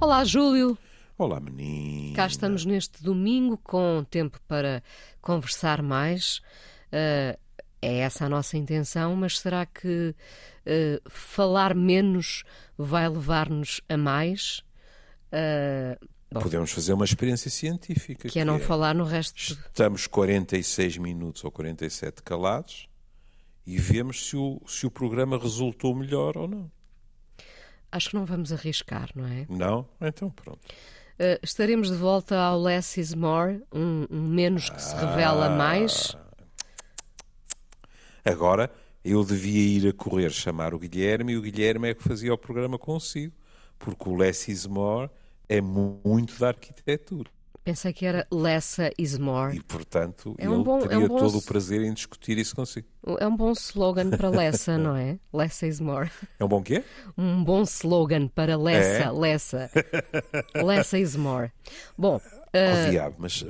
Olá, Júlio. Olá, menino. Cá estamos neste domingo com tempo para conversar mais. Uh, é essa a nossa intenção, mas será que uh, falar menos vai levar-nos a mais? Uh, bom, Podemos fazer uma experiência científica. Que, é não é, falar no resto. Estamos 46 minutos ou 47 calados e vemos se o, se o programa resultou melhor ou não. Acho que não vamos arriscar, não é? Não? Então pronto. Uh, estaremos de volta ao Less is More, um, um menos que se revela ah. mais. Agora, eu devia ir a correr chamar o Guilherme e o Guilherme é que fazia o programa consigo, porque o Less is More é muito da arquitetura. Pensei que era Lessa is more. E, portanto, é um ele bom, teria é um bom, todo o prazer em discutir isso consigo. É um bom slogan para Lessa, não é? Lessa is more. É um bom quê? Um bom slogan para Lessa, é? Lessa. Lessa is more. Bom... Uh... Oh, diabo, mas...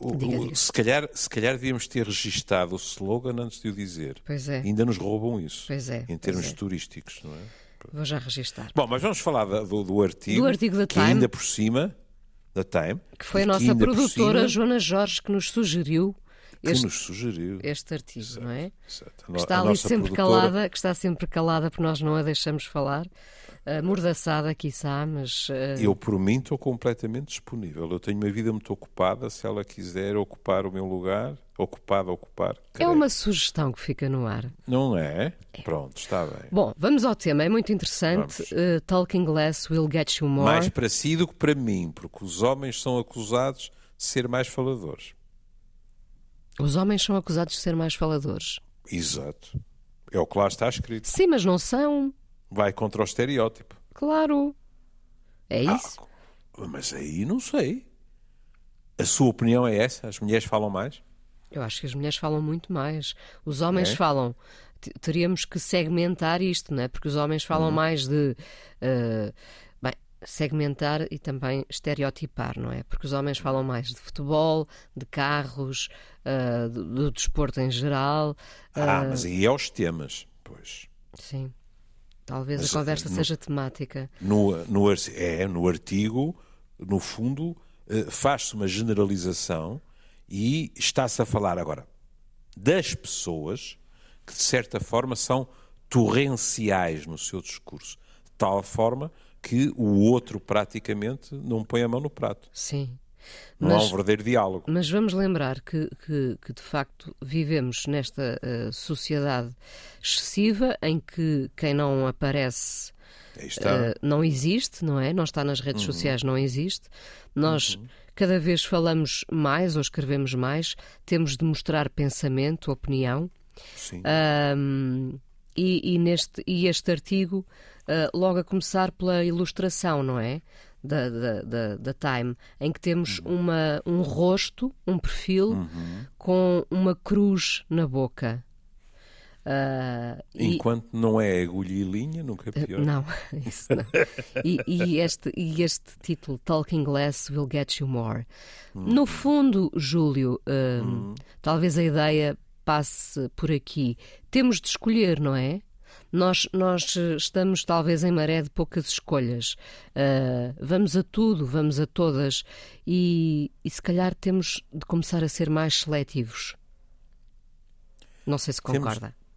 O, diga, diga. Se, calhar, se calhar devíamos ter registado o slogan antes de o dizer. Pois é. Ainda nos roubam isso. Pois é. Em termos é. turísticos, não é? Vou já registar. Bom, mas vamos falar do, do artigo. Do artigo da que Time. ainda por cima da Time. Que foi a nossa produtora cima, Joana Jorge que nos sugeriu que este, nos sugeriu este artigo, exato, não é? Exato. Que está ali sempre produtora... calada, que está sempre calada porque nós não a deixamos falar. Amordaçada, quiçá, mas. Uh... Eu, por mim, estou completamente disponível. Eu tenho uma vida muito ocupada. Se ela quiser ocupar o meu lugar, ocupada, ocupar. É uma sugestão que fica no ar. Não é? é? Pronto, está bem. Bom, vamos ao tema. É muito interessante. Uh, Talking Less will get you more. Mais para si do que para mim, porque os homens são acusados de ser mais faladores. Os homens são acusados de ser mais faladores. Exato. É o que lá está escrito. Sim, mas não são. Vai contra o estereótipo. Claro. É ah, isso. Ah, mas aí não sei. A sua opinião é essa? As mulheres falam mais? Eu acho que as mulheres falam muito mais. Os homens é? falam. Teríamos que segmentar isto, não é? Porque os homens falam uhum. mais de. Uh, bem, segmentar e também estereotipar, não é? Porque os homens falam mais de futebol, de carros, uh, do, do, desporto em geral. Uh... Ah, mas aí é os temas, pois. Sim. Talvez Mas, a conversa no, seja temática. No, no, é, no artigo, no fundo, eh, faz-se uma generalização e está-se a falar agora das pessoas que, de certa forma, são torrenciais no seu discurso, de tal forma que o outro praticamente não põe a mão no prato. Sim. Não mas, há um verdadeiro diálogo. Mas vamos lembrar que, que, que de facto vivemos nesta uh, sociedade excessiva em que quem não aparece uh, não existe, não é? Não está nas redes uhum. sociais, não existe. Nós uhum. Cada vez falamos mais ou escrevemos mais, temos de mostrar pensamento, opinião. Sim. Um, e, e, neste, e este artigo, uh, logo a começar pela ilustração, não é? da, da, da, da Time, em que temos uhum. uma, um rosto, um perfil, uhum. com uma cruz na boca. Uh, Enquanto e... não é agulha e linha, nunca é pior. Não, isso não. e, e, este, e este título, Talking Less Will Get You More. Uhum. No fundo, Júlio, uh, talvez a ideia passe por aqui. Temos de escolher, não é? Nós, nós estamos talvez em maré de poucas escolhas. Uh, vamos a tudo, vamos a todas e, e se calhar temos de começar a ser mais seletivos. Não sei se concorda. Temos,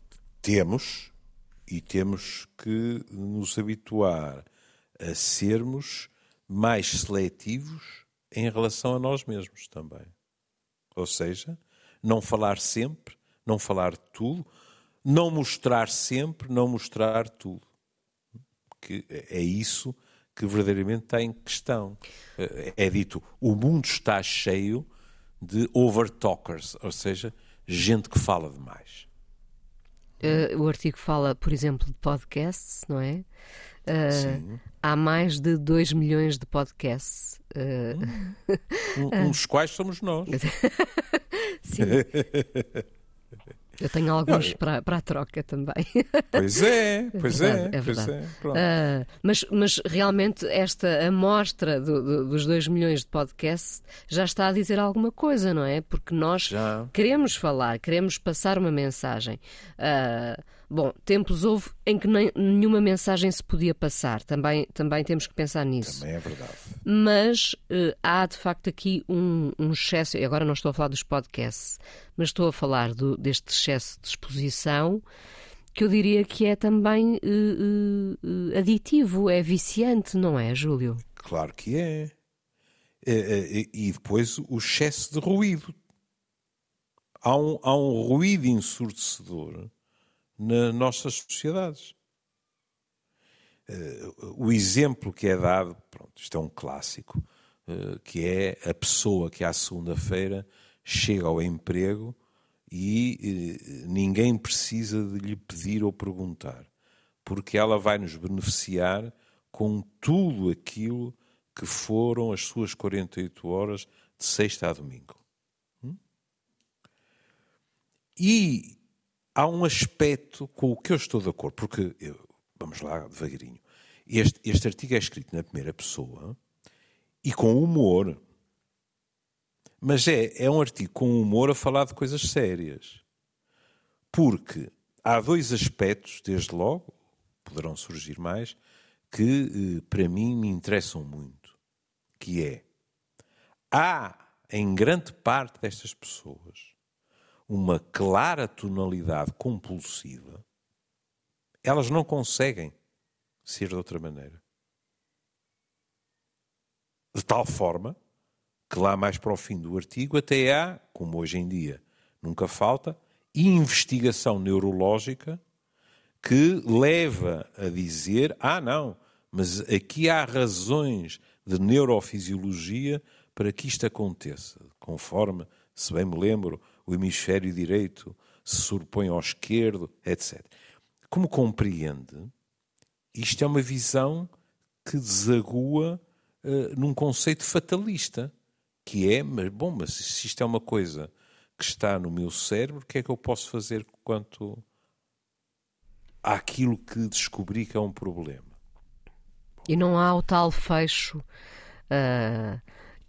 temos e temos que nos habituar a sermos mais seletivos em relação a nós mesmos também. Ou seja, não falar sempre, não falar tudo, não mostrar sempre, não mostrar tudo. Que é isso que verdadeiramente está em questão. É dito, o mundo está cheio de overtalkers, ou seja, gente que fala demais. Uh, o artigo fala, por exemplo, de podcasts, não é? Uh, há mais de 2 milhões de podcasts. Uh... Um, uns quais somos nós. Sim. Eu tenho alguns para, para a troca também. Pois é, pois é. é, pois é uh, mas, mas realmente esta amostra do, do, dos 2 milhões de podcasts já está a dizer alguma coisa, não é? Porque nós já. queremos falar, queremos passar uma mensagem. Uh, Bom, tempos houve em que nem, nenhuma mensagem se podia passar, também, também temos que pensar nisso. Também é verdade. Mas uh, há de facto aqui um, um, excesso, e agora não estou a falar dos podcasts, mas estou a falar do, deste excesso de exposição que eu diria que é também uh, uh, aditivo, é viciante, não é, Júlio? Claro que é. é, é e depois o excesso de ruído. Há um, há um ruído ensurdecedor nas nossas sociedades. Uh, o exemplo que é dado, pronto, isto é um clássico, que é a pessoa que à segunda-feira chega ao emprego e eh, ninguém precisa de lhe pedir ou perguntar, porque ela vai nos beneficiar com tudo aquilo que foram as suas 48 horas de sexta a domingo. Hum? E há um aspecto com o que eu estou de acordo, porque, eu, vamos lá, devagarinho, este, este artigo é escrito na primeira pessoa e com humor. Mas é, é um artigo com humor a falar de coisas sérias. Porque há dois aspectos, desde logo, poderão surgir mais, que eh, para mim me interessam muito. Que é, há em grande parte destas pessoas uma clara tonalidade compulsiva, elas não conseguem ser de outra maneira. De tal forma que lá mais para o fim do artigo até há, como hoje em dia nunca falta, investigação neurológica que leva a dizer: ah, não, mas aqui há razões de neurofisiologia para que isto aconteça, conforme, se bem me lembro, o hemisfério direito se sobrepõe ao esquerdo, etc. Como compreende, isto é uma visão que desagua uh, num conceito fatalista que é, mas bom, mas se isto é uma coisa que está no meu cérebro, o que é que eu posso fazer quanto àquilo que descobri que é um problema? E não há o tal fecho uh,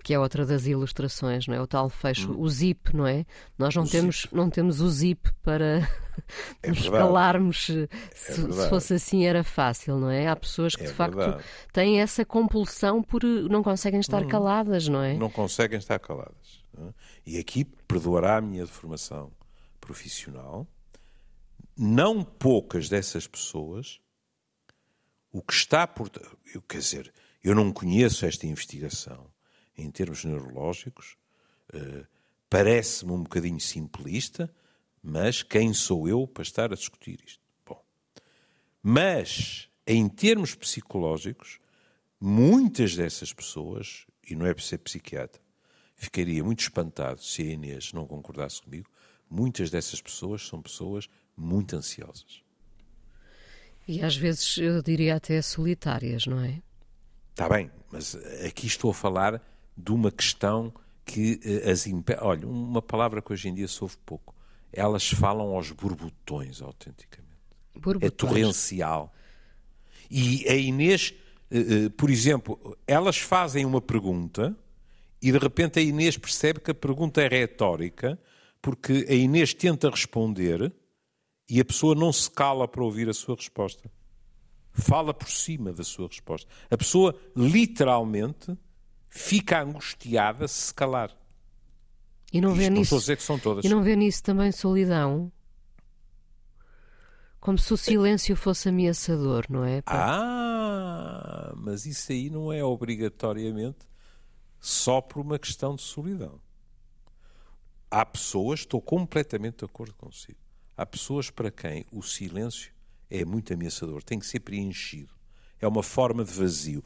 que é outra das ilustrações, não é? O tal fecho, hum. o zip, não é? Nós não temos, não temos o zip para é nos calarmos. Se, é se, fosse assim era fácil, não é? Há pessoas que é de facto verdade. têm essa compulsão por não conseguem estar hum. caladas, não é? Não conseguem estar caladas. E aqui perdoará a minha formação profissional. Não poucas dessas pessoas, o que está por. Eu, quer dizer, eu não conheço esta investigação em termos neurológicos, uh, parece-me um bocadinho simplista, mas quem sou eu para estar a discutir isto? Bom, mas em termos psicológicos, muitas dessas pessoas, e não é por ser psiquiatra, ficaria muito espantado se a Inês não concordasse comigo, muitas dessas pessoas são pessoas muito ansiosas. E às vezes eu diria até solitárias, não é? Está bem, mas aqui estou a falar de uma questão que eh, as impede. Olha, uma palavra que hoje em dia se ouve pouco. Elas falam aos borbotões, autenticamente. Borbotões. É torrencial. E a Inês, eh, eh, por exemplo, elas fazem uma pergunta e de repente a Inês percebe que a pergunta é retórica porque a Inês tenta responder e a pessoa não se cala para ouvir a sua resposta. Fala por cima da sua resposta. A pessoa literalmente fica angustiada se se calar. E não vê nisso, dizer que são todas. E não vê nisso também solidão? Como se o silêncio fosse ameaçador, não é? Ah, mas isso aí não é obrigatoriamente só por uma questão de solidão. Há pessoas, estou completamente de acordo consigo, há pessoas para quem o silêncio é muito ameaçador, tem que ser preenchido. É uma forma de vazio.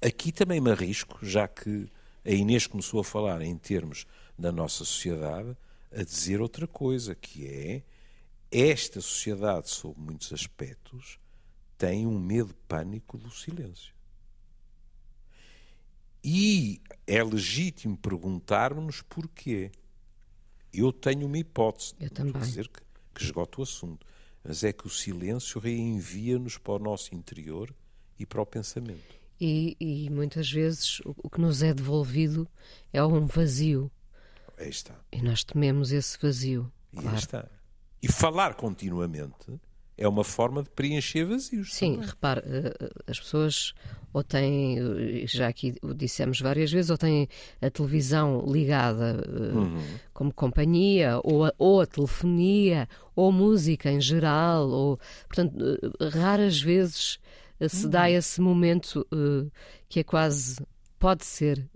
Aqui também me arrisco, já que a Inês começou a falar em termos da nossa sociedade, a dizer outra coisa, que é esta sociedade, sob muitos aspectos, tem um medo pânico do silêncio. E é legítimo perguntarmos porquê. Eu tenho uma hipótese, Eu também. dizer que, que esgota o assunto, mas é que o silêncio reenvia-nos para o nosso interior e para o pensamento. E, e muitas vezes o, o, que nos é devolvido é um vazio. Aí está. E nós tememos esse vazio. E claro. está. E falar continuamente é uma forma de preencher vazios. Sim, também. repare, eh, eh, as pessoas ou têm, eh, já aqui o dissemos várias vezes, ou têm a televisão ligada uhum. como companhia, ou a, ou a telefonia, ou música em geral, ou, portanto, raras vezes se uhum. dá esse momento que é quase, pode ser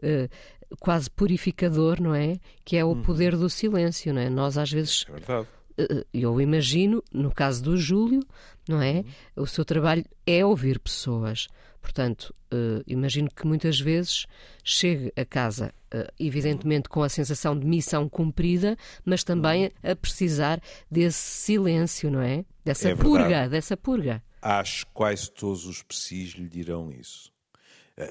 quase purificador, não é? Que é o uhum. poder do silêncio, não é? Nós às vezes... É verdade eh, eu imagino, no caso do Júlio, não é? O seu trabalho é ouvir pessoas. Portanto, uh, imagino que muitas vezes chegue a casa, uh, evidentemente com a sensação de missão cumprida, mas também a precisar desse silêncio, não é? Dessa é purga, dessa purga. Acho que quase todos os psis lhe dirão isso.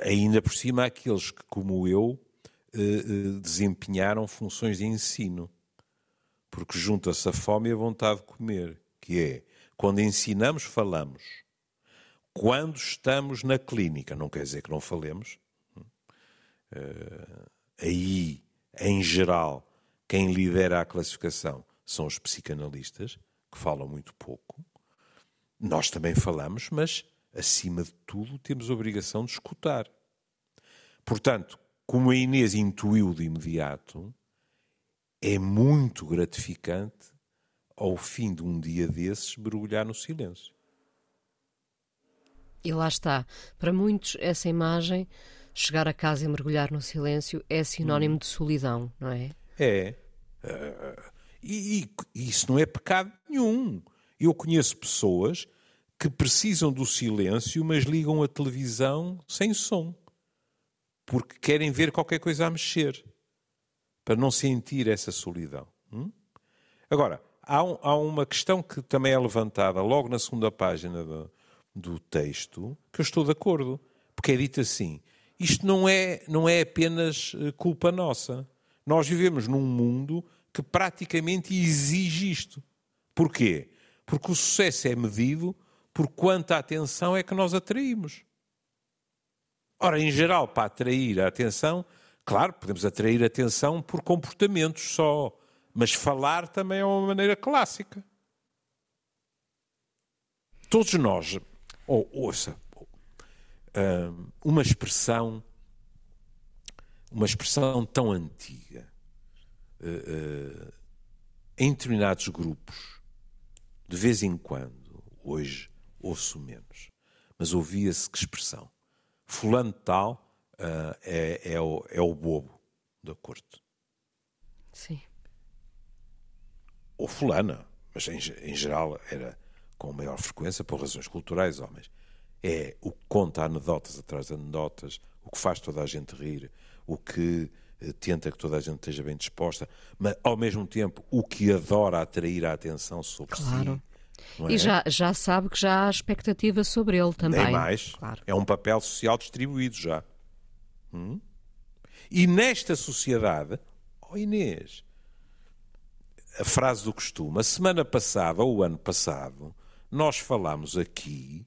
Ainda por cima, aqueles que, como eu, uh, desempenharam funções de ensino porque junta-se a fome e a vontade de comer, que é quando ensinamos, falamos. Quando estamos na clínica, não quer dizer que não falemos. Aí, em geral, quem lidera a classificação são os psicanalistas, que falam muito pouco. Nós também falamos, mas, acima de tudo, temos a obrigação de escutar. Portanto, como a Inês intuiu de imediato, é muito gratificante, ao fim de um dia desses, mergulhar no silêncio. E lá está. Para muitos, essa imagem, chegar a casa e mergulhar no silêncio, é sinónimo hum. de solidão, não é? É. Uh, e, e isso não é pecado nenhum. Eu conheço pessoas que precisam do silêncio, mas ligam a televisão sem som, porque querem ver qualquer coisa a mexer para não sentir essa solidão. Hum? Agora, há, um, há, uma questão que também é levantada logo na segunda página do, do texto, que eu estou de acordo, porque é dito assim: isto não é, não é apenas eh, culpa nossa. Nós vivemos num mundo que praticamente exige isto. Porquê? Porque o sucesso é medido por quanta atenção é que nós atraímos. Ora, em geral, para atrair a atenção, Claro, podemos atrair atenção por comportamentos só, mas falar também é uma maneira clássica. Todos nós, ou ouça, uma expressão, uma expressão tão antiga, eh, eh, em determinados grupos, de vez em quando, hoje ouço menos, mas ouvia-se que expressão, fulano tal uh, é, é, o, é o bobo da corte. Sim. Ou fulana, mas em, em geral era com maior frequência por razões culturais, homens. É o que conta anedotas atrás de anedotas, o que faz toda a gente rir, o que tenta que toda a gente esteja bem disposta, mas ao mesmo tempo o que adora atrair a atenção sobre claro. si. É? E já, já sabe que já há expectativa sobre ele também. Nem mais. Claro. É um papel social distribuído já. Hum? E nesta sociedade, oh Inês, a frase do costume, a semana passada ou o ano passado, nós falámos aqui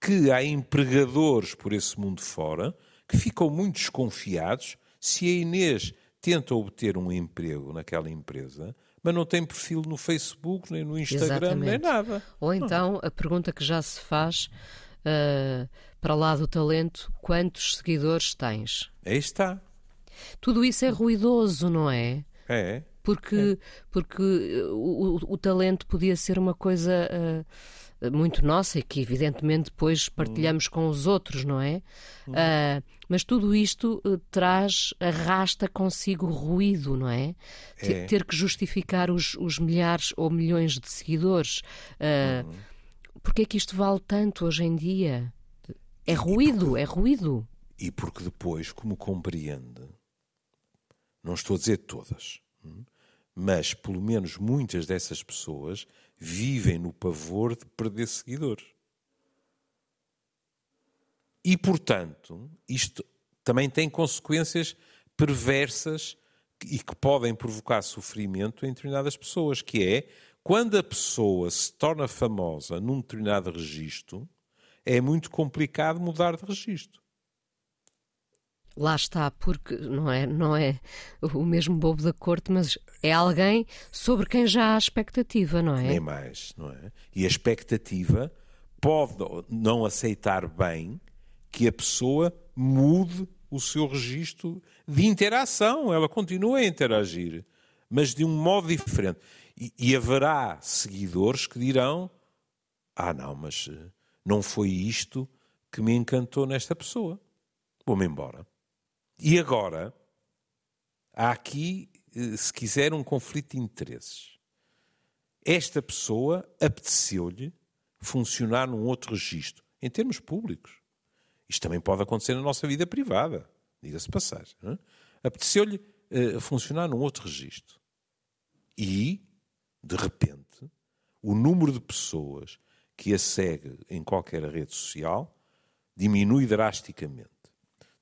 que há empregadores por esse mundo fora que ficam muito desconfiados se a Inês tenta obter um emprego naquela empresa, mas não tem perfil no Facebook, nem no Instagram, Exatamente. nem nada. Ou então a pergunta que já se faz uh, para lá do talento, quantos seguidores tens? Aí está. Tudo isso é ruidoso, não é? É. Porque, é. porque o, o, o, talento podia ser uma coisa uh, muito nossa e que, evidentemente, depois partilhamos hum. com os outros, não é? Uh, mas tudo isto uh, traz, arrasta consigo ruído, não é? é. Ter que justificar os, os, milhares ou milhões de seguidores. Hum Porquê é que isto vale tanto hoje em dia? É ruído, porque, é ruído. E porque depois, como compreende, não estou a dizer todas, hum, mas pelo menos muitas dessas pessoas vivem no pavor de perder seguidores. E, portanto, isto também tem consequências perversas e que podem provocar sofrimento em determinadas pessoas, que é quando a pessoa se torna famosa num determinado registro, é muito complicado mudar de registro. Lá está, porque não é, não é o mesmo bobo da corte, mas é alguém sobre quem já há expectativa, não é? Nem mais, não é? E a expectativa pode não aceitar bem que a pessoa mude o seu registro de interação. Ela continua a interagir, mas de um modo diferente. E, e haverá seguidores que dirão: Ah, não, mas eh, não foi isto que me encantou nesta pessoa. Vou-me embora. E agora, há aqui, eh, se quiser, um conflito de interesses. Esta pessoa apeteceu-lhe funcionar num outro registro, em termos públicos. Isto também pode acontecer na nossa vida privada, diga-se passagem. É? Apeteceu-lhe uh, funcionar num outro registro. E, de repente, o número de pessoas que a segue em qualquer rede social diminui drasticamente.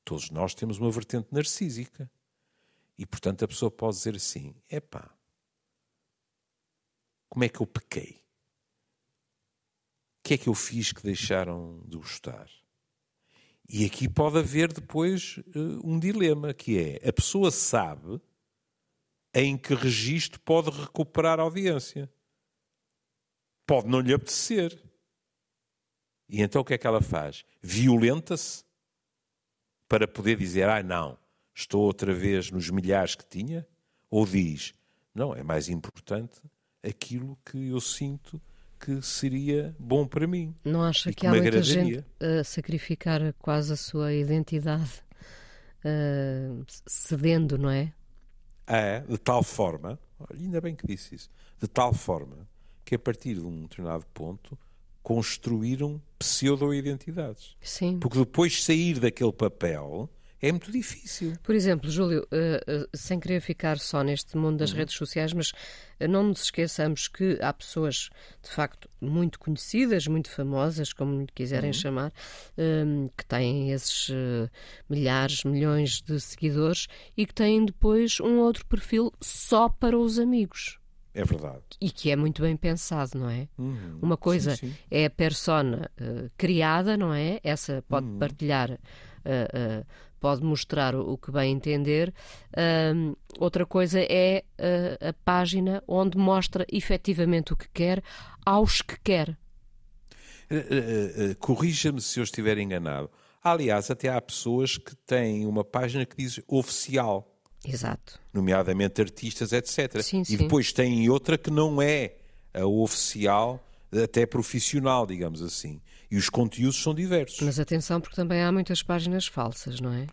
Todos nós temos uma vertente narcísica. E, portanto, a pessoa pode dizer assim: epá, como é que eu pequei? O que é que eu fiz que deixaram de gostar? E aqui pode haver depois uh, um dilema, que é, a pessoa sabe em que registro pode recuperar a audiência. Pode não lhe apetecer. E então o que é que ela faz? Violenta-se para poder dizer, ah, não, estou outra vez nos milhares que tinha? Ou diz, não, é mais importante aquilo que eu sinto que seria bom para mim. Não acha que, há muita gente a sacrificar quase a sua identidade, uh, cedendo, não é? É, de tal forma, ainda bem que disse isso, de tal forma que a partir de um determinado ponto construíram pseudo-identidades. Sim. Porque depois sair daquele papel é muito difícil. Por exemplo, Júlio, uh, uh, sem querer ficar só neste mundo das uhum. redes sociais, mas uh, não nos esqueçamos que há pessoas, de facto, muito conhecidas, muito famosas, como quiserem uhum. chamar, que têm esses milhares, milhões de seguidores e que têm depois um outro perfil só para os amigos. É verdade. E que é muito bem pensado, não é? Uhum. Uma coisa sim, sim. é a persona uh, criada, não é? Essa pode uhum. partilhar, uh, uh, pode mostrar o, que bem entender. outra coisa é a página onde mostra efetivamente o que quer aos que quer. Corrija-me se eu estiver enganado. Aliás, até há pessoas que têm uma página que diz oficial. Exato. Nomeadamente artistas, etc. Sim, e sim. depois tem outra que não é a oficial, até profissional, digamos assim. E os conteúdos são diversos. Mas atenção, porque também há muitas páginas falsas, não é?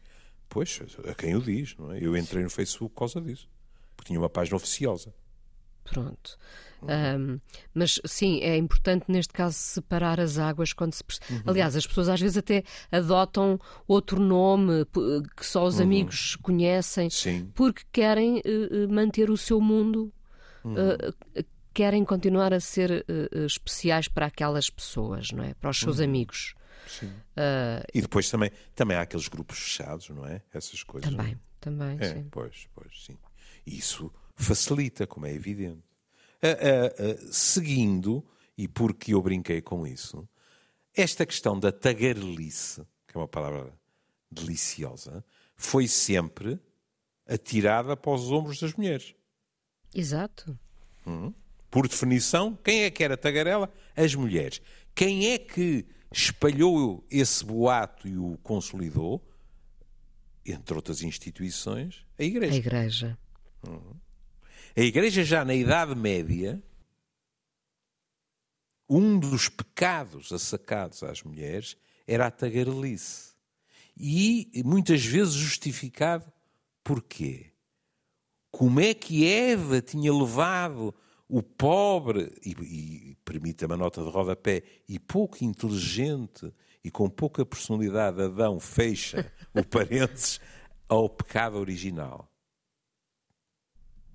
Pois, a quem o diz, não é? Eu entrei no Facebook por causa disso. Porque tinha uma página oficiosa. Pronto. Um, mas sim, é importante neste caso separar as águas quando se. Uhum. Aliás, as pessoas às vezes até adotam outro nome que só os uhum. amigos conhecem sim. porque querem uh, manter o seu mundo. Uhum. Uh, querem continuar a ser uh, especiais para aquelas pessoas, não é? Para os seus uhum. amigos. Sim. Uh, e depois também, também há aqueles grupos fechados, não é? Essas coisas. Também, não? também, é, sim. Pois, pois, sim. Isso facilita, como é evidente. Uh, uh, seguindo, e porque eu brinquei com isso, esta questão da tagarelice, que é uma palavra deliciosa, foi sempre atirada para os ombros das mulheres. Exato. Hum? Por definição, quem é que era tagarela? As mulheres. Quem é que espalhou esse boato e o consolidou? Entre outras instituições, a Igreja. A Igreja. Hum. A Igreja, já na Idade Média, um dos pecados assacados às mulheres era a tagarelice. E muitas vezes justificado porquê? Como é que Eva tinha levado o pobre, e, e permita-me a nota de rodapé, e pouco inteligente e com pouca personalidade Adão fecha o parênteses ao pecado original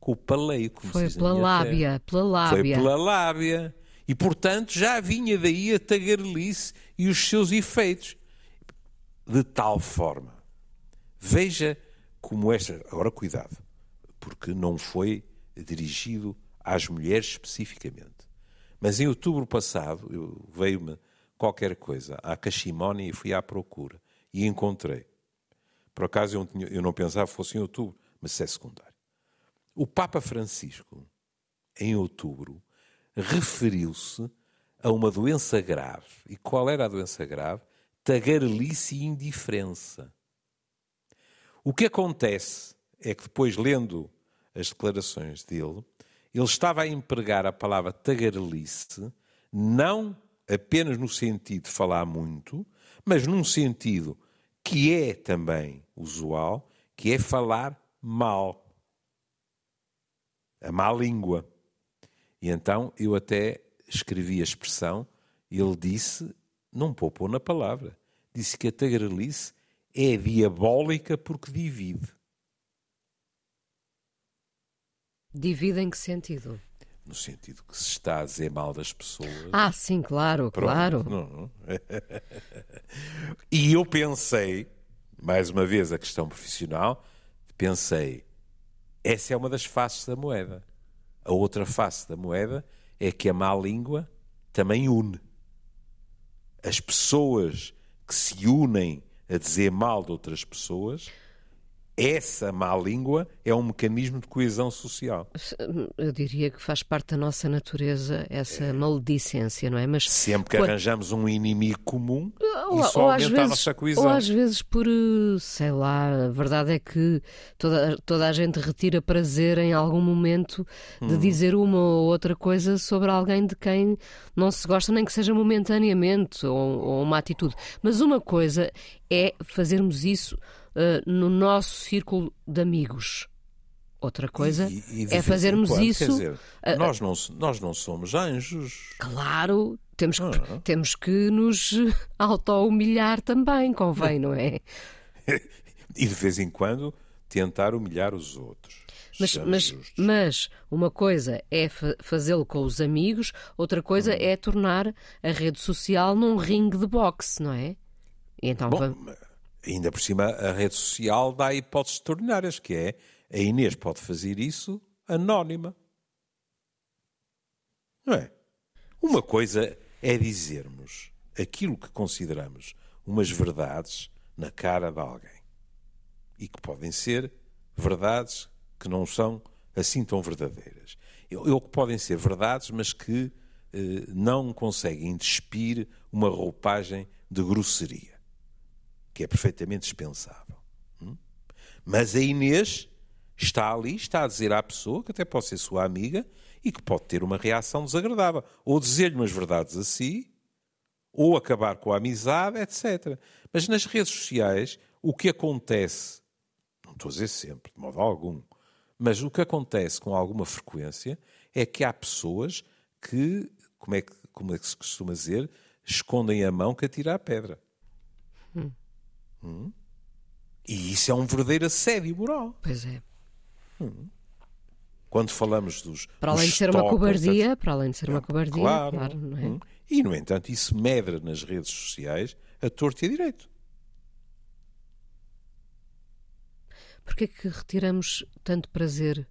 com o paleio. Como Foi pela lábia, pela lábia. Foi pela lábia. E, portanto, já vinha daí a tagarelice e os seus efeitos. De tal forma. Veja como esta. Agora, cuidado, porque não foi dirigido às mulheres especificamente. Mas em outubro passado, veio-me qualquer coisa à Cachimónia e fui à procura. E encontrei. Por acaso eu não, tinha, eu não pensava que fosse em outubro, mas é secundário. O Papa Francisco, em outubro, referiu-se a uma doença grave. E qual era a doença grave? Tagarelice e indiferença. O que acontece é que depois, lendo as declarações dele, ele estava a empregar a palavra tagarelice não apenas no sentido de falar muito, mas num sentido que é também usual, que é falar mal. A má língua. E então eu até escrevi a expressão, ele disse, não poupou na palavra, disse que a tagarelice é diabólica porque divide. Divide em que sentido? No sentido que se está a dizer mal das pessoas. Ah, sim, claro, Pronto, claro. Não, não. e eu pensei, mais uma vez a questão profissional, pensei, essa é uma das faces da moeda. A outra face da moeda é que a má língua também une. As pessoas que se unem a dizer mal de outras pessoas essa má língua é um mecanismo de coesão social. Eu diria que faz parte da nossa natureza essa é. maledicência, não é? Mas sempre que quando... arranjamos um inimigo comum, ou, isso ou aumenta vezes, a nossa coesão. Ou às vezes por, sei lá, a verdade é que toda, toda a gente retira prazer em algum momento de hum. dizer uma ou outra coisa sobre alguém de quem não se gosta, nem que seja momentaneamente, ou, ou uma atitude. Mas uma coisa é fazermos isso uh, no nosso círculo de amigos. Outra coisa e, e é fazermos isso. Dizer, uh, nós, não, nós não somos anjos. Claro, temos que, ah. temos que nos auto-humilhar também, convém, não é? e de vez em quando tentar humilhar os outros. Mas, mas, mas, uma coisa é fazê-lo com os amigos, outra coisa hum. é tornar a rede social num ringue de boxe, não é? E então Bom, vamos... Ainda por cima, a rede social dá hipóteses extraordinárias, que é a Inês pode fazer isso anónima. Não é? Uma coisa é dizermos aquilo que consideramos umas verdades na cara de alguém. E que podem ser verdades que não são assim tão verdadeiras. Ou que podem ser verdades, mas que eh, não conseguem despir uma roupagem de grosseria que é perfeitamente dispensável. Hum? Mas a Inês está ali, está a dizer à pessoa, que até pode ser sua amiga, e que pode ter uma reação desagradável. Ou dizer-lhe umas verdades a si, ou acabar com a amizade, etc. Mas nas redes sociais, o que acontece, não estou a dizer sempre, de modo algum, mas o que acontece com alguma frequência é que há pessoas que, como é que, como é que se costuma dizer, escondem a mão que atira a pedra. Hum. E isso é um verdadeiro assédio moral. Pois é. Hum. Quando falamos dos. Para além dos de ser uma cobardia, para além de ser uma cobardia, claro. claro não é? Hum. E, no entanto, isso medra nas redes sociais a torto e a direito. Porquê é que retiramos tanto prazer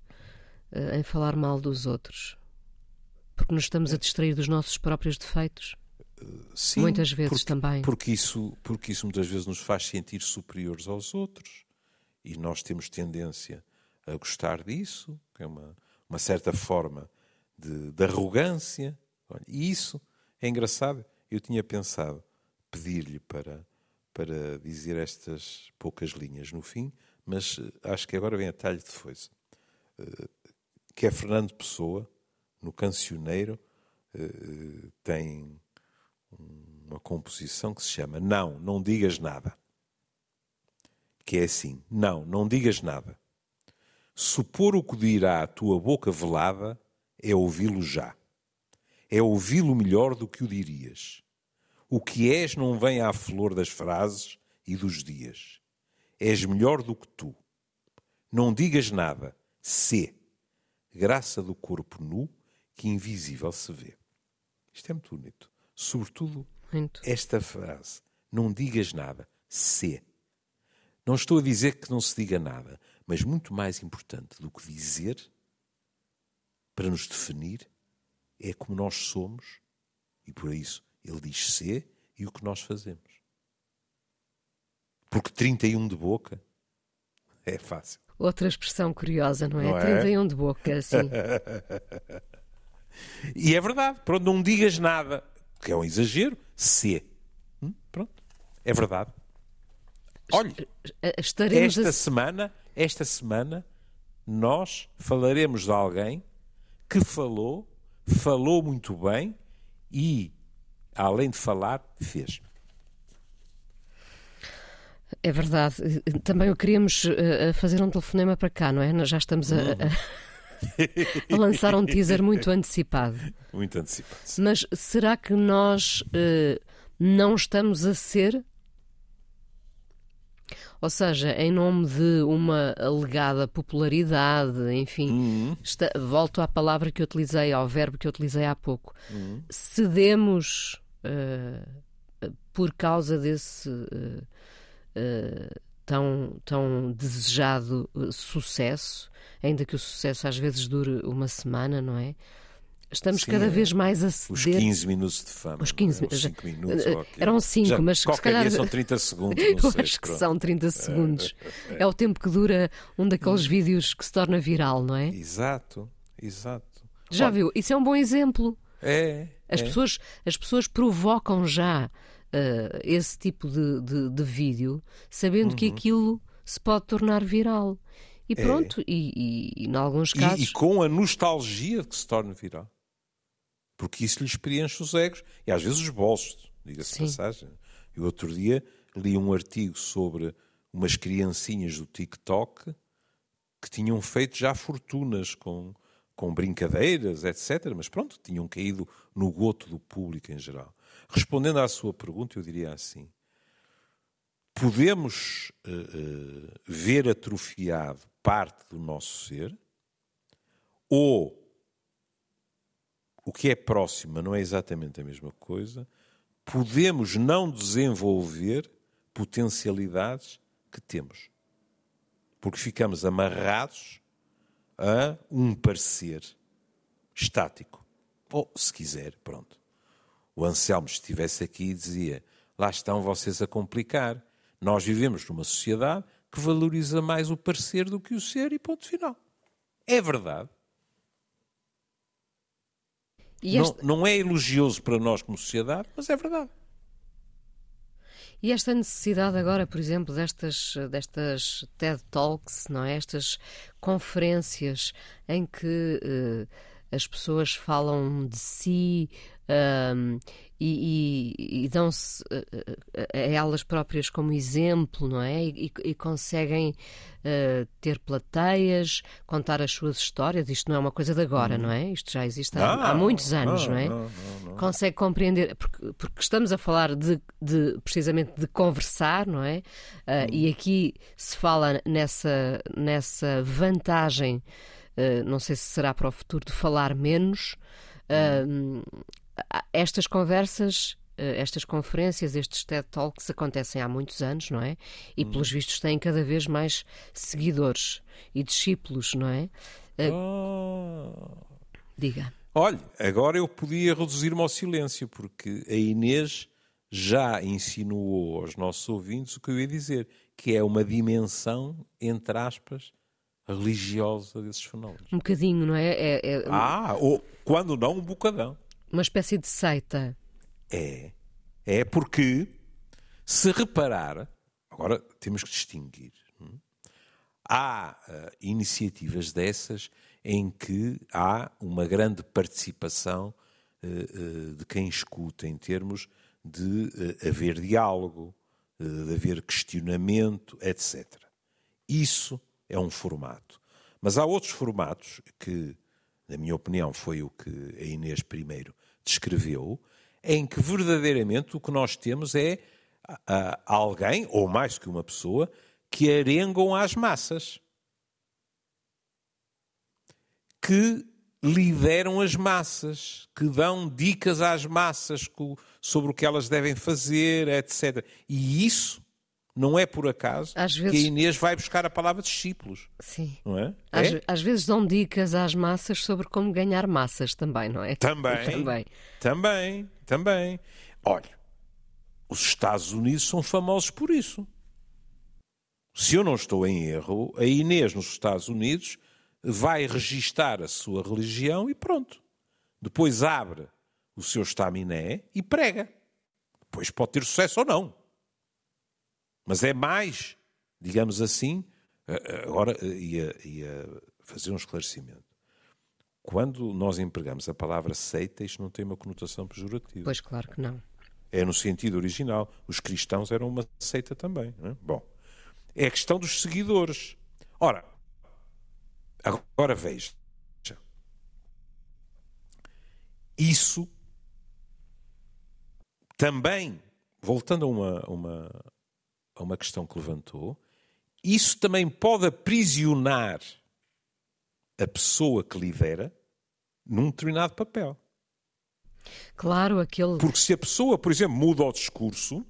uh, em falar mal dos outros? Porque nos estamos a distrair dos nossos próprios defeitos? Sim, muitas vezes porque, também. Porque isso, porque isso muitas vezes nos faz sentir superiores aos outros. E nós temos tendência a gostar disso, que é uma, uma certa forma de, de arrogância. E isso é engraçado. Eu tinha pensado pedir-lhe para, para dizer estas poucas linhas no fim, mas eh, acho que agora vem a talho de foice. Eh, que é Fernando Pessoa, no Cancioneiro, eh, tem uma composição que se chama Não, não digas nada. Que é assim: Não, não digas nada. Supor o que dirá a tua boca velada é ouvi-lo já. É ouvi-lo melhor do que o dirias. O que és não vem à flor das frases e dos dias. És melhor do que tu. Não digas nada, sê. Graça do corpo nu que invisível se vê. Isto é muito bonito sobretudo Muito. esta frase: não digas nada, se. Não estou a dizer que não se diga nada, mas muito mais importante do que dizer, para nos definir, é como nós somos, e por isso ele diz ser e o que nós fazemos. Porque 31 de boca É fácil. Outra expressão curiosa, não é? Não é? 31 de boca, assim. E é verdade. Pronto, não digas nada, que é um exagero. Se. Hum? Pronto. É verdade. Olha, Estaremos esta a... semana, esta semana, nós falaremos de alguém que falou, falou muito bem e, além de falar, fez. É verdade. Também eu queríamos fazer um telefonema para cá, não é? Nós já estamos a, a- a lançar um teaser muito antecipado. Muito antecipado. Mas será que nós uh, não estamos a ser? Ou seja, em nome de uma alegada popularidade, enfim, está- volto à palavra que eu utilizei, ao verbo que eu utilizei há pouco, cedemos uh, por causa desse uh, tão, tão desejado uh, sucesso, ainda que o sucesso às vezes dure uma semana, não é? Estamos Sim, cada é. vez mais a Os ceder. 15 minutos de fama. Os 15 não é? Os 5 minutos. eh, eram cinco, Já mas se qualquer calhar- dia são 30 segundos. Eu sei, acho que pronto. são 30 segundos. É o tempo que dura um daqueles vídeos que se torna viral, não é? Exato, exato. Já Olha, viu? Isso é um bom exemplo. É. As, é. pessoas, as pessoas provocam já eh, esse tipo de, de, de vídeo, sabendo Uhum. que aquilo se pode tornar viral. E pronto, e, e, e em alguns É. E- casos. E, com a nostalgia de que se torna viral. Porque isso lhes preenche os egos e às vezes os bolsos, diga-se passagem. E outro dia li um artigo sobre umas criancinhas do TikTok que tinham feito já fortunas com, com brincadeiras, etc. Mas pronto, tinham caído no goto do público em geral. Respondendo à sua pergunta, eu diria assim: podemos eh, eh, ver atrofiado parte do nosso ser, ou o que é próximo, não é exatamente a mesma coisa, podemos não desenvolver potencialidades que temos. Porque ficamos amarrados a um parecer estático. Ou, se quiser, pronto. O Anselmo, se estivesse aqui, dizia: lá estão vocês a complicar. Nós vivemos numa sociedade que valoriza mais o parecer do que o ser, e ponto final. É verdade. E Não, não é elogioso para nós como sociedade, mas é verdade. e esta necessidade agora, por exemplo, destas, destas TED Talks, não é? Estas conferências em que eh, as pessoas falam de si ahm, e, e- e dão-se eh, eh, a elas próprias como exemplo, não é? E, e conseguem eh, ter plateias, contar as suas histórias. Isto não é uma coisa de agora, não é? Isto já existe há, há Não, muitos anos, não, não é? não, não, não. consegue compreender, porque, porque estamos a falar de, de, precisamente de conversar, não é? Ah, E aqui se fala nessa, nessa vantagem, ah, não sei se será para o futuro, de falar menos. Ah, estas conversas. ah, Estas conferências, estes TED Talks acontecem há muitos anos, não é? E pelos vistos têm cada vez mais seguidores e discípulos, não é? Ah. Diga. Olha, agora eu podia reduzir-me ao silêncio, porque a Inês já insinuou aos nossos ouvintes o que eu ia dizer, que é uma dimensão, entre aspas, religiosa desses fenómenos. Um bocadinho, não é? É, é Ah, ou quando não, um bocadão. uma espécie de seita. É. É porque, se reparar, agora temos que distinguir. hum? Há ah, iniciativas dessas em que há uma grande participação eh, eh, de quem escuta, em termos de eh, haver diálogo, de haver questionamento, etc. Isso é um formato. Mas há outros formatos que, na minha opinião, foi o que a Inês primeiro descreveu, em que verdadeiramente o que nós temos é ah, alguém, ou mais que uma pessoa, que arengam às massas. Que lideram as massas, que dão dicas às massas sobre o que elas devem fazer, etc. E isso não é por acaso Às que vezes- a Inês vai buscar a palavra discípulos, Sim. não é? Às, É? às vezes dão dicas às massas sobre como ganhar massas também, não é? Também. Também. Também, também. Olha, os Estados Unidos são famosos por isso. Se eu não estou em erro, a Inês nos Estados Unidos vai registar a sua religião e pronto. Depois abre o seu estaminé e prega. Depois pode ter sucesso ou não. Mas é mais, digamos assim, agora ia, ia fazer um esclarecimento. Quando nós empregamos a palavra seita, isto não tem uma conotação pejorativa. Pois claro que não. É no sentido original. Os cristãos eram uma seita também. É? Bom, é a questão dos seguidores. Ora, agora veja. Isso também, voltando a uma, uma, a uma questão que levantou, isso também pode aprisionar a pessoa que lidera num determinado papel. Claro, aquele. Porque se a pessoa, por exemplo, muda o discurso,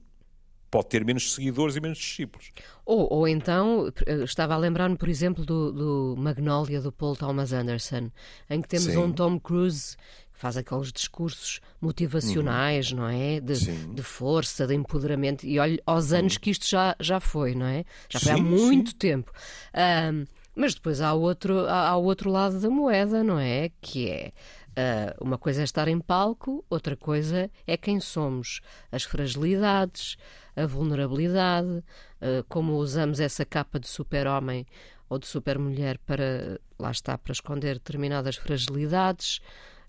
pode ter menos seguidores e menos discípulos. Ou, ou então, estava a lembrar-me, por exemplo, do, do Magnolia do Paul Thomas Anderson, em que temos Sim. um Tom Cruise faz aqueles discursos motivacionais, uhum. não é? De, de, força, de empoderamento. E olha aos anos uhum. que isto já, já foi, não é? Já foi sim, há muito sim. tempo. Um, mas depois há outro, há outro lado da moeda, não é? Que é uh, uma coisa é estar em palco, outra coisa é quem somos, as fragilidades, a vulnerabilidade, uh, como usamos essa capa de super-homem ou de super-mulher para, lá está, para esconder determinadas fragilidades.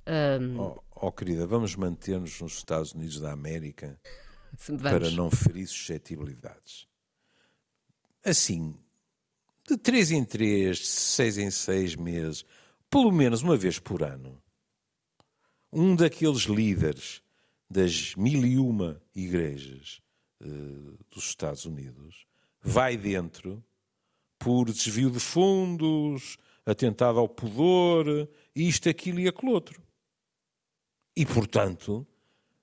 Um... Oh, oh, querida, vamos manter-nos nos Estados Unidos da América para não ferir suscetibilidades. Assim, de três em três, de seis em seis meses, pelo menos uma vez por ano, um daqueles líderes das mil e uma igrejas uh, dos Estados Unidos vai dentro por desvio de fundos, atentado ao pudor, isto, aquilo e aquilo outro. E, portanto,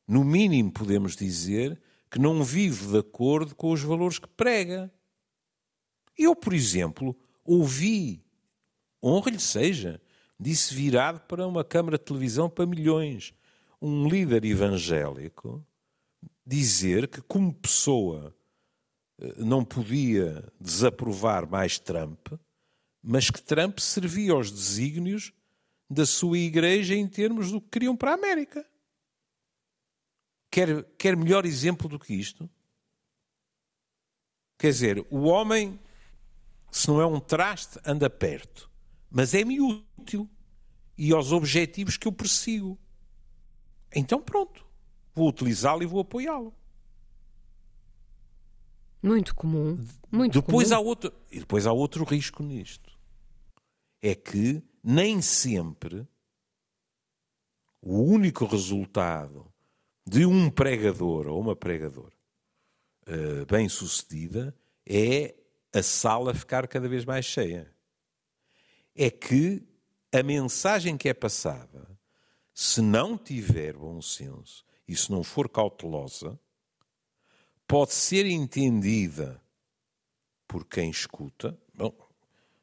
no mínimo podemos dizer que não vive de acordo com os valores que prega. Eu, por exemplo, ouvi, honra-lhe seja, disse virado para uma câmara de televisão para milhões, um líder evangélico dizer que, como pessoa, eh, não podia desaprovar mais Trump, mas que Trump servia aos desígnios da sua igreja em termos do que queriam para a América. Quer, quer melhor exemplo do que isto? Quer dizer, o homem se não é um traste, anda perto. Mas é-me útil. E aos objetivos que eu persigo. Então pronto. Vou utilizá-lo e vou apoiá-lo. Muito comum. Muito depois comum. Há outro, e depois há outro risco nisto. É que nem sempre o único resultado de um pregador ou uma pregadora uh, bem-sucedida é a sala ficar cada vez mais cheia. É que a mensagem que é passada, se não tiver bom senso e se não for cautelosa, pode ser entendida por quem escuta. Bom,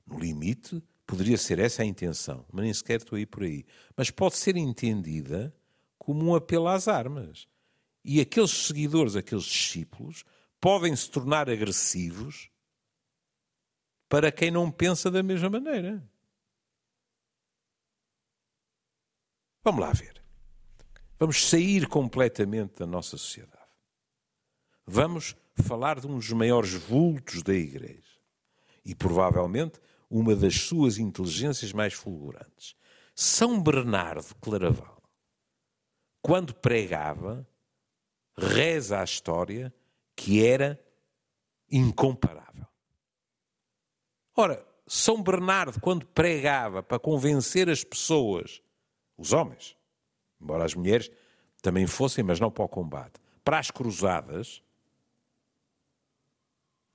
no limite, poderia ser essa a intenção, mas nem sequer estou aí por aí. Mas pode ser entendida como um apelo às armas. E aqueles seguidores, aqueles discípulos, podem se tornar agressivos para quem não pensa da mesma maneira. Vamos lá ver. Vamos sair completamente da nossa sociedade. Vamos falar de um dos maiores vultos da Igreja e provavelmente uma das suas inteligências mais fulgurantes. São Bernardo Claraval, quando pregava, reza a história que era incomparável. Ora, São Bernardo, quando pregava para convencer as pessoas, os homens, embora as mulheres também fossem, mas não para o combate, para as cruzadas,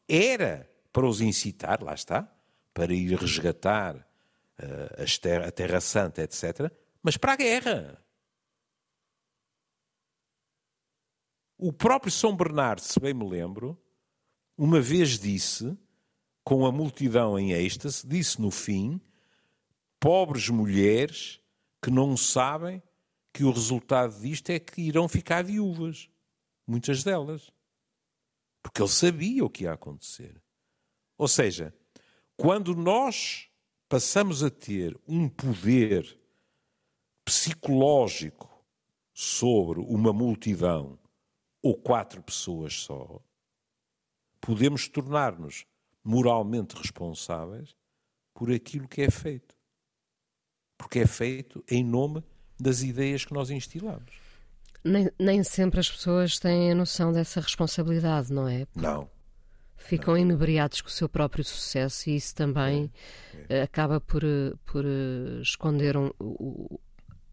era para os incitar, lá está, para ir resgatar uh, a Terra Santa, etc., mas para a guerra. O próprio São Bernardo, se bem me lembro, uma vez disse com a multidão em êxtase, disse no fim: pobres mulheres que não sabem que o resultado disto é que irão ficar viúvas, muitas delas. Porque ele sabia o que ia acontecer. Ou seja, quando nós passamos a ter um poder psicológico sobre uma multidão ou quatro pessoas só, podemos tornar-nos moralmente responsáveis por aquilo que é feito. Porque é feito em nome das ideias que nós instilamos. Nem, nem sempre as pessoas têm a noção dessa responsabilidade, não é? Não. Ficam inebriados com o seu próprio sucesso e isso também é, é. acaba por, por eh, esconder um, o,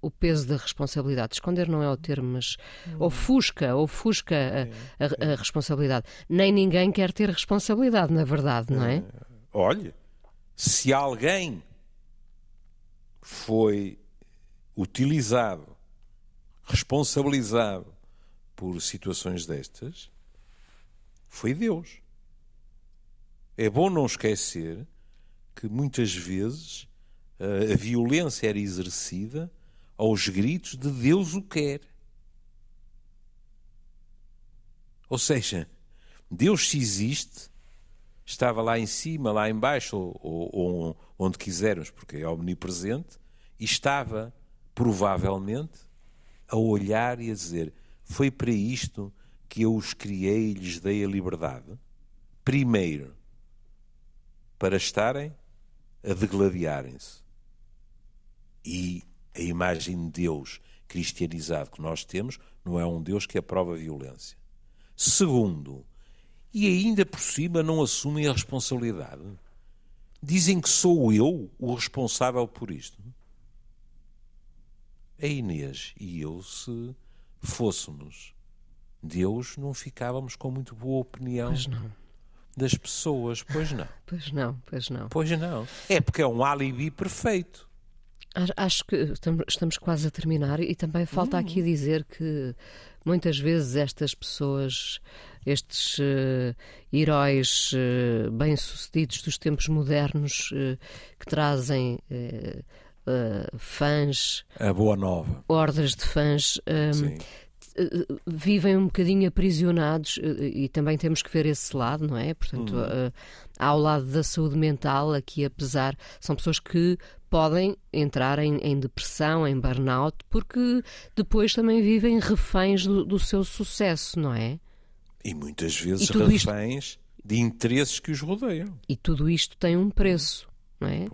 o peso da responsabilidade. Esconder não é o termo, mas hum. ofusca, ofusca a, a, a, responsabilidade. Nem ninguém quer ter responsabilidade, na verdade, não é? é? Olhe, se alguém foi utilizado, responsabilizado por situações destas, foi Deus. É bom não esquecer que muitas vezes a violência era exercida aos gritos de Deus o quer. Ou seja, Deus se existe, estava lá em cima, lá embaixo, ou, ou onde quisermos, porque é omnipresente, e estava, provavelmente, a olhar e a dizer: Foi para isto que eu os criei e lhes dei a liberdade. Primeiro, para estarem a degladiarem-se. E a imagem de Deus cristianizado que nós temos não é um Deus que aprova a violência. Segundo, e ainda por cima não assumem a responsabilidade. Dizem que sou eu o responsável por isto. A Inês e eu, se fôssemos Deus, não ficávamos com muito boa opinião das pessoas, pois não. Pois não, pois não. Pois não. É porque é um alibi perfeito. Acho que estamos quase a terminar e também falta hum. aqui dizer que muitas vezes estas pessoas, estes uh, heróis uh, bem-sucedidos dos tempos modernos uh, que trazem fãs. A boa nova. Ordens de fãs. Um, vivem um bocadinho aprisionados e também temos que ver esse lado, não é? Portanto, hum. ao lado da saúde mental, aqui apesar, são pessoas que podem entrar em, em, depressão, em burnout, porque depois também vivem reféns do, do seu sucesso, não é? E muitas vezes e reféns isto... de interesses que os rodeiam. E tudo isto tem um preço. Não é?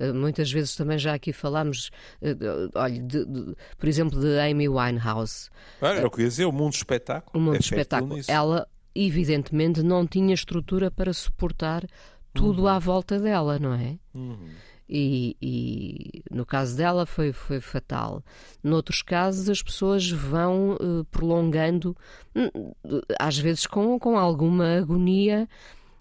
Uh, muitas vezes também já aqui falámos, uh, olha, de, de, por exemplo, de Amy Winehouse. Ah, era o que ia dizer, o mundo do espetáculo. O mundo é do espetáculo. Ela, evidentemente, não tinha estrutura para suportar tudo uhum. à volta dela, não é? Uhum e, e, no caso dela foi, foi fatal. Noutros casos, as pessoas vão uh, prolongando, hum, às vezes com, com alguma agonia.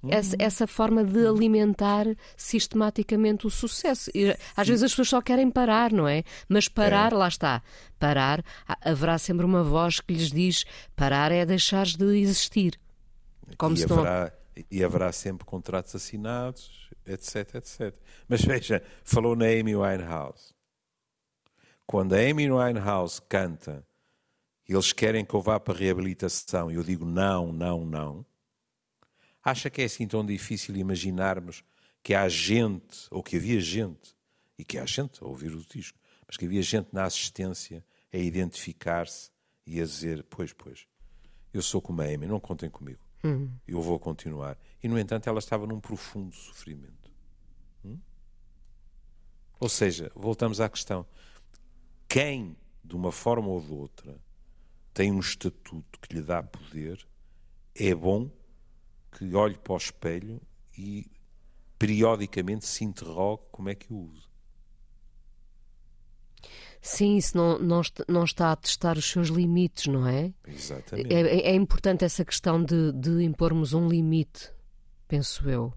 Essa, essa, forma de alimentar sistematicamente o sucesso. E, às vezes as pessoas só querem parar, não é? Mas parar, é. lá está. Parar, haverá sempre uma voz que lhes diz: parar é deixar de existir. Como e, se haverá, não... e haverá sempre contratos assinados etc, etc. Mas veja, falou na Amy Winehouse. Quando a Amy Winehouse canta, eles querem que eu vá para a reabilitação, e eu digo não, não, não. Acha que é assim tão difícil imaginarmos que há gente, ou que havia gente, e que há gente a ouvir o disco, mas que havia gente na assistência a identificar-se e a dizer: Pois, pois, eu sou como a Amy, não contem comigo. Uhum. Eu vou continuar. E, no entanto, ela estava num profundo sofrimento. Hum? Ou seja, voltamos à questão: quem, de uma forma ou de outra, tem um estatuto que lhe dá poder, é bom que olhe para o espelho e periodicamente se interrogue como é que o usa. Sim, isso não, não, não está a testar os seus limites, não é? Exatamente. É, é, é importante essa questão de, de impormos um limite, penso eu,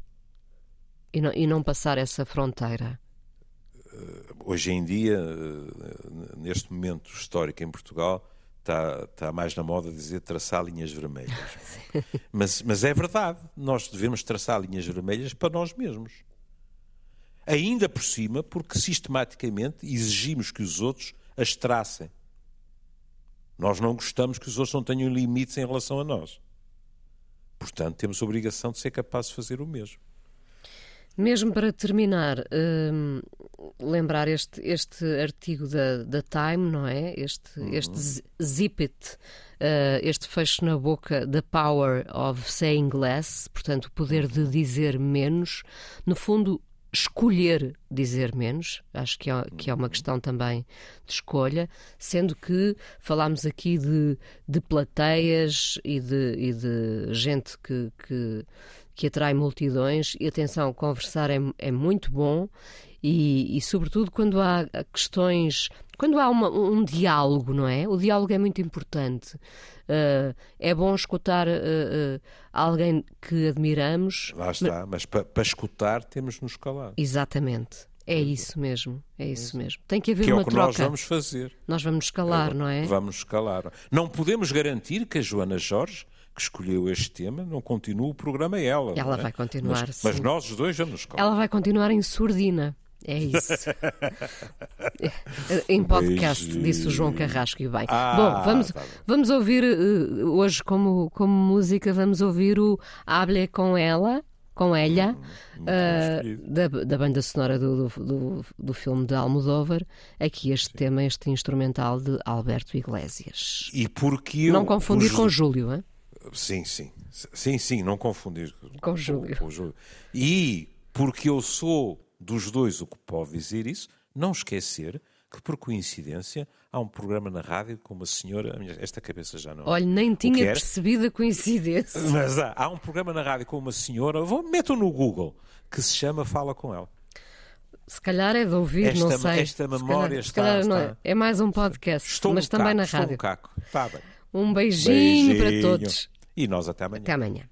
e não, e não passar essa fronteira. Eh, hoje em dia, eh, neste momento histórico em Portugal, está, está mais na moda dizer traçar linhas vermelhas. mas, mas é verdade, nós devemos traçar linhas vermelhas para nós mesmos ainda por cima porque sistematicamente exigimos que os outros as tracem. Nós não gostamos que os outros não tenham limites em relação a nós. Portanto, temos a obrigação de ser capazes de fazer o mesmo. Mesmo para terminar, hum, lembrar este, este artigo da, da Time, não é? Este, uhum. este zip it, uh, este fecho na boca, The Power of Saying Less, portanto, o poder de dizer menos. No fundo, escolher dizer menos, acho que é, que é uma questão também de escolha, sendo que falámos aqui de, de plateias e de, e de gente que, que, que, atrai multidões, e atenção, conversar é, é muito bom e, e, sobretudo, quando há questões, quando há uma, um diálogo, não é? O diálogo é muito importante. Uh, é bom escutar uh, uh, alguém que admiramos. Lá está, mas, mas para pa escutar temos de nos calar. Exatamente. É isso mesmo, é isso mesmo. Tem que haver que uma é o que troca. nós vamos fazer. Nós vamos escalar, é, não é? Vamos escalar. Não podemos garantir que a Joana Jorge que escolheu este tema, não continua o programa ela. Ela é? vai continuar, mas, sim. mas nós os dois vamos escalar. Ela vai continuar em surdina. É isso. em podcast, Beijinho. disse o João Carrasco e bem. Ah, bom, vamos, tá vamos ouvir uh, hoje como, como música, vamos ouvir o Hable com ela, com ela, hum, uh, da, da banda sonora do, do, do, filme de Almodóvar. Aqui este Sim. tema, este instrumental de Alberto Iglesias. E porque eu, Não confundir com Júlio, hein? Sim, sim. Sim, sim, não confundir com, com, Júlio. com Júlio. E porque eu sou dos dois o que pode dizer isso, não esquecer que, por coincidência, há um programa na rádio com uma senhora. Esta cabeça já não. Olha, nem tinha percebido a coincidência. Mas há, há um programa na rádio com uma senhora, vou, metam no Google, que se chama Fala com ela. Se calhar é de ouvir, esta, não sei. Esta memória se calhar, está, se calhar está... É. é. mais um podcast, estou mas um também caco, na estou rádio. Um, caco. Tá bem. um beijinho, beijinho para todos. E nós até amanhã. Até amanhã.